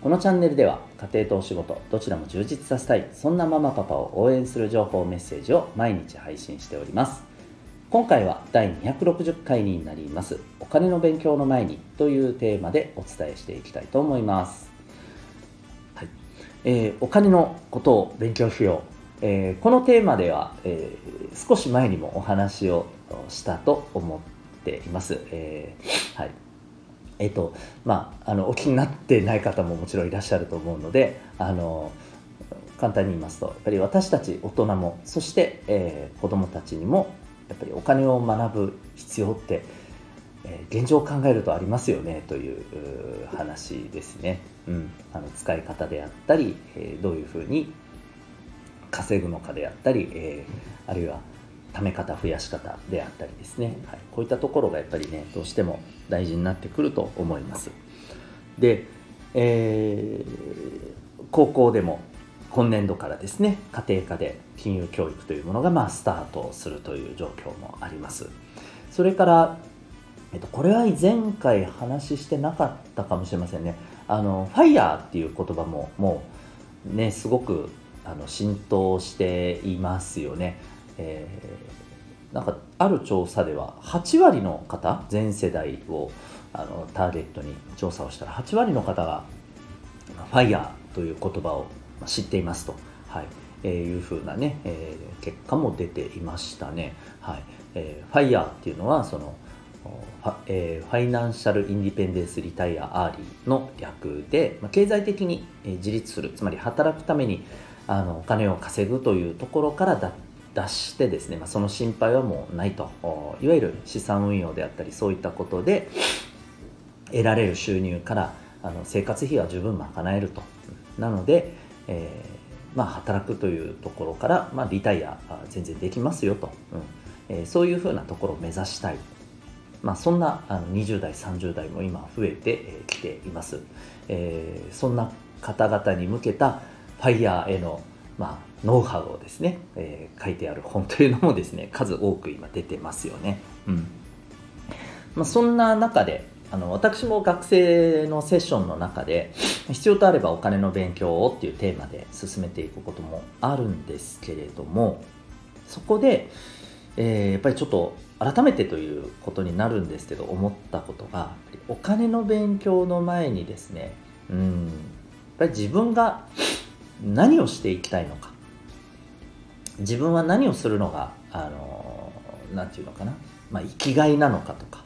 このチャンネルでは家庭とお仕事どちらも充実させたいそんなママパパを応援する情報メッセージを毎日配信しております。今回は第260回になります。お金の勉強の前にというテーマでお伝えしていきたいと思います、はい。えー、お金のことを勉強しよう、えー、このテーマでは、えー、少し前にもお話をしたと思っています、えはい。えっ、とまあ、あのお気になってない方ももちろんいらっしゃると思うのであの簡単に言いますとやっぱり私たち大人もそして、えー、子どもたちにもやっぱりお金を学ぶ必要って、えー、現状を考えるとありますよねという話ですね、うん、あの使い方であったり、えー、どういうふうに稼ぐのかであったり、えー、あるいは貯め方増やし方であったりですね、はい、こういったところがやっぱりねどうしても大事になってくると思います。で、えー、高校でも今年度からですね家庭科で金融教育というものがまあスタートするという状況もあります。それから、えっと、これは前回話してなかったかもしれませんね。あのファイヤーっていう言葉ももうねすごくあの浸透していますよね。えー、なんかある調査では8割の方全世代をあのターゲットに調査をしたら8割の方がFIRE という言葉を知っていますと、はい。えー、いうふうなね、えー、結果も出ていましたね。はい。えー、 FIRE っていうのはそのファ,、えー、 Financial Independence Retire Early の略で、まあ、経済的に自立するつまり働くためにあのお金を稼ぐというところから脱出してですね、まあ、その心配はもうないと。いわゆる資産運用であったりそういったことで得られる収入からあの生活費は十分賄えると。なので、えー、まあ、働くというところから、まあ、リタイア全然できますよと、うん。えー、そういうふうなところを目指したい、まあ、そんなあの20代30代も今増えてきています、えー、そんな方々に向けたファイヤーへのまあ、ノウハウをですね、えー、書いてある本というのもですね数多く今出てますよね。うんまあ、そんな中であの私も学生のセッションの中で必要とあればお金の勉強をっていうテーマで進めていくこともあるんですけれどもそこで、えー、やっぱりちょっと改めてということになるんですけど思ったことがお金の勉強の前にですねうんやっぱり自分が何をしていきたいのか自分は何をするのがあのなんていうのかな、まあ、生きがいなのかとか、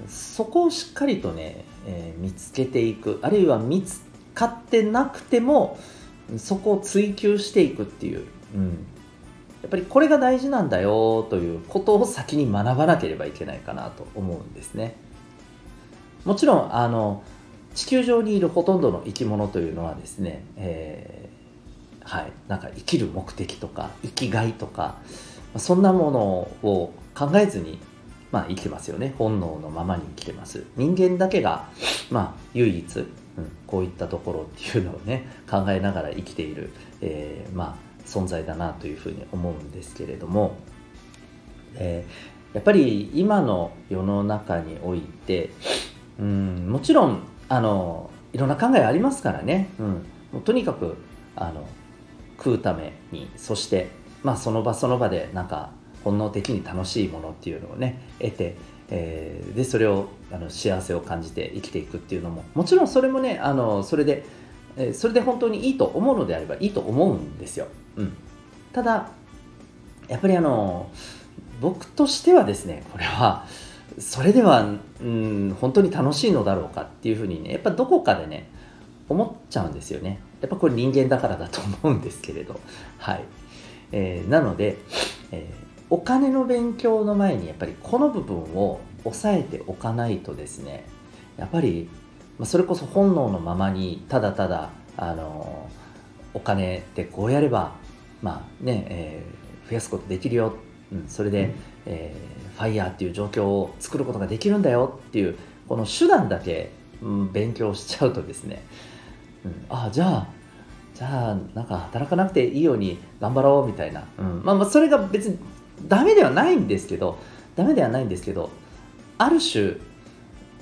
うん、そこをしっかりとね、えー、見つけていく。あるいは見つかってなくてもそこを追求していくっていう、うん、やっぱりこれが大事なんだよということを先に学ばなければいけないかなと思うんですね。もちろんあの地球上にいるほとんどの生き物というのはですね、えー、はい、なんか生きる目的とか生きがいとかそんなものを考えずに、まあ、生きてますよね。本能のままに生きてます。人間だけが、まあ、唯一、うん、こういったところっていうのをね考えながら生きている、えー、まあ、存在だなというふうに思うんですけれども、えー、やっぱり今の世の中においてうんもちろんあのいろんな考えありますからね、うん、もうとにかくあの食うためにそして、まあ、その場その場でなんか本能的に楽しいものっていうのをね得て、えー、でそれをあの幸せを感じて生きていくっていうのももちろんそれもねあのそれで、えー、それで本当にいいと思うのであればいいと思うんですよ、うん、ただやっぱりあの僕としてはですねこれはそれでは、うん、本当に楽しいのだろうかっていうふうにねやっぱどこかでね思っちゃうんですよね。やっぱこれ人間だからだと思うんですけれど。はい、えー、なので、えー、お金の勉強の前にやっぱりこの部分を押さえておかないとですねやっぱり、まあ、それこそ本能のままにただただあのお金ってこうやればまあね、えー、増やすことできるよ、うん、それで、えー、ファイヤーっていう状況を作ることができるんだよっていうこの手段だけ、うん、勉強しちゃうとですね、うん、あじゃあじゃあなんか働かなくていいように頑張ろうみたいな、うん。まあ、まあそれが別にダメではないんですけどダメではないんですけどある種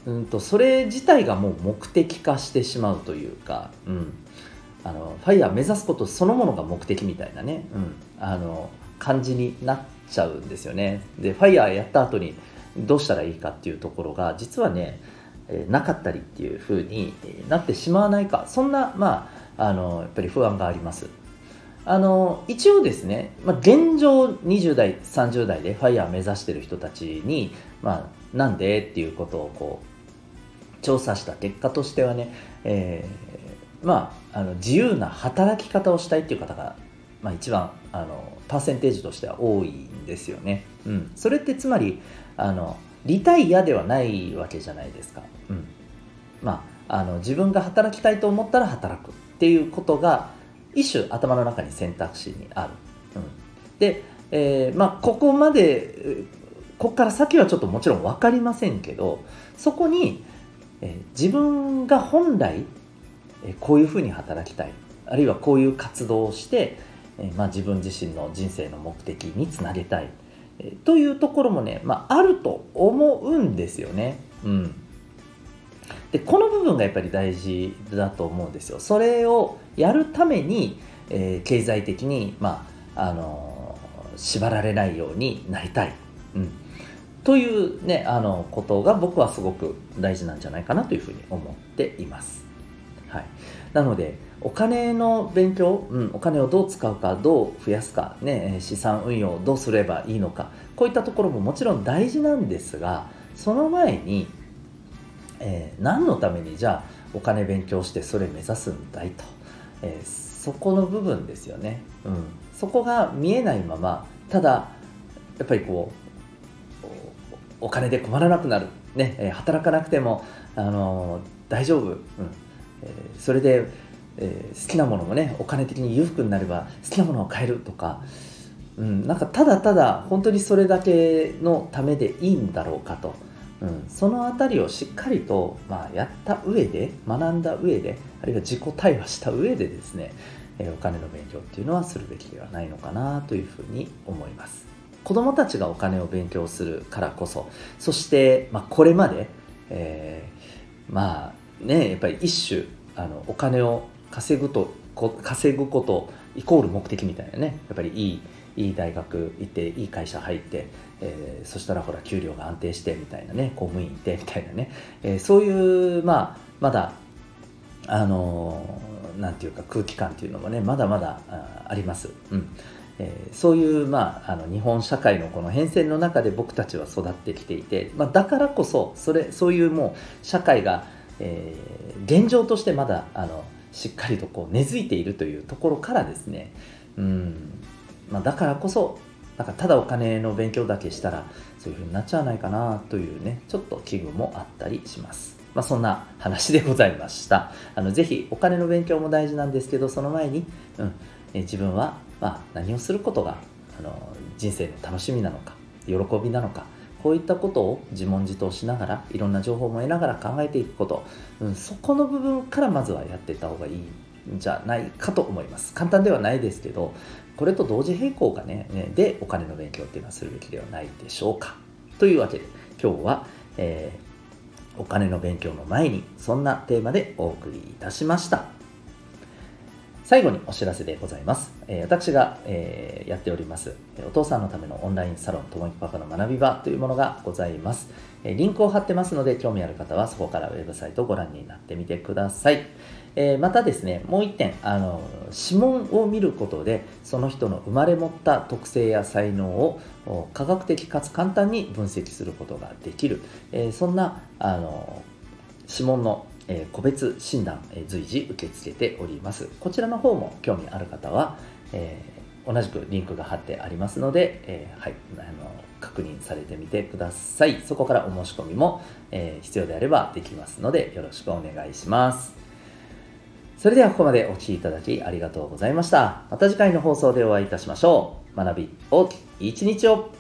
うんとそれ自体がもう目的化してしまうというか、うん、あのファイヤー目指すことそのものが目的みたいなね、うん、あの感じになっちゃうんですよね。でファイヤーやった後にどうしたらいいかっていうところが実はね、えなかったりっていう風になってしまわないか。そんなまああのやっぱり不安があります。あの一応ですね、まあ、現状20代30代でファイヤー目指してる人たちに、まあ、なんでっていうことをこう調査した結果としてはね、えー、まあ、あの自由な働き方をしたいっていう方が、まあ、一番あのパーセンテージとしては多いんですよね。うん、それってつまりあのリタイアではないわけじゃないですか。うんまあ、あの自分が働きたいと思ったら働くっていうことが一種頭の中に選択肢にある。うん、で、えー、まあ、ここまでここから先はちょっともちろん分かりませんけどそこに、えー、自分が本来、えー、こういうふうに働きたいあるいはこういう活動をして、えまあ、自分自身の人生の目的につなげたい、えというところもね、まあ、あると思うんですよね。うんでこの部分がやっぱり大事だと思うんですよ。それをやるために、えー、経済的に、まああのー、縛られないようになりたい、うん、というねあのことが僕はすごく大事なんじゃないかなというふうに思っています。はい、なのでお金の勉強、うん、お金をどう使うかどう増やすか、ね、資産運用をどうすればいいのかこういったところももちろん大事なんですがその前にえー、何のためにじゃあお金勉強してそれ目指すんだいと、えー、そこの部分ですよね、うん、そこが見えないままただやっぱりこうお金で困らなくなる、ねえ、働かなくても、あの大丈夫、うん。えそれで、え好きなものもねお金的に裕福になれば好きなものを買えるとか、うん、なんかただただ本当にそれだけのためでいいんだろうかと。うん、その辺りをしっかりと、まあ、やった上で学んだ上であるいは自己対話した上でですね、えー、お金の勉強っていうのはするべきではないのかなというふうに思います子どもたちがお金を勉強するからこそそして、まあ、これまで、えー、まあねやっぱり一種あのお金を稼ぐと稼ぐことイコール目的みたいなね。やっぱりいいいい大学行っていい会社入って、えー、そしたらほら給料が安定してみたいなね。公務員行ってみたいなね、えー、そういうまあまだあのー、なんていうか空気感っていうのもねまだまだあります。うん。えー、そういう、まあ、あの日本社会のこの変遷の中で僕たちは育ってきていて、まあ、だからこそそれそういうもう社会が、えー、現状としてまだあのしっかりとこう根付いているというところからですねうんまあ、だからこそなんかただお金の勉強だけしたらそういう風になっちゃわないかなというねちょっと危惧もあったりします。まあ、そんな話でございました。あのぜひお金の勉強も大事なんですけどその前に、うんえ自分は、まあ、何をすることがあの人生の楽しみなのか喜びなのかこういったことを自問自答しながらいろんな情報も得ながら考えていくこと、うん、そこの部分からまずはやっていった方がいいんじゃないかと思います簡単ではないですけどこれと同時並行がね、ねでお金の勉強っていうのはするべきではないでしょうか。というわけで今日は、えー、お金の勉強の前にそんなテーマでお送りいたしました。最後にお知らせでございます。えー、私が、えー、やっております、お父さんのためのオンラインサロン、ともきパパの学び場というものがございます。えー、リンクを貼ってますので、興味ある方はそこからウェブサイトをご覧になってみてください。え、またですねもう一点あの指紋を見ることでその人の生まれ持った特性や才能を科学的かつ簡単に分析することができる、え、そんなあの指紋のえ個別診断、え随時受け付けております。こちらの方も興味ある方は、え、同じくリンクが貼ってありますので、え、はい、あの確認されてみてください。そこからお申し込みも、え、必要であればできますのでよろしくお願いします。それではここまでお聴きいただきありがとうございました。また次回の放送でお会いいたしましょう。学び大きい一日を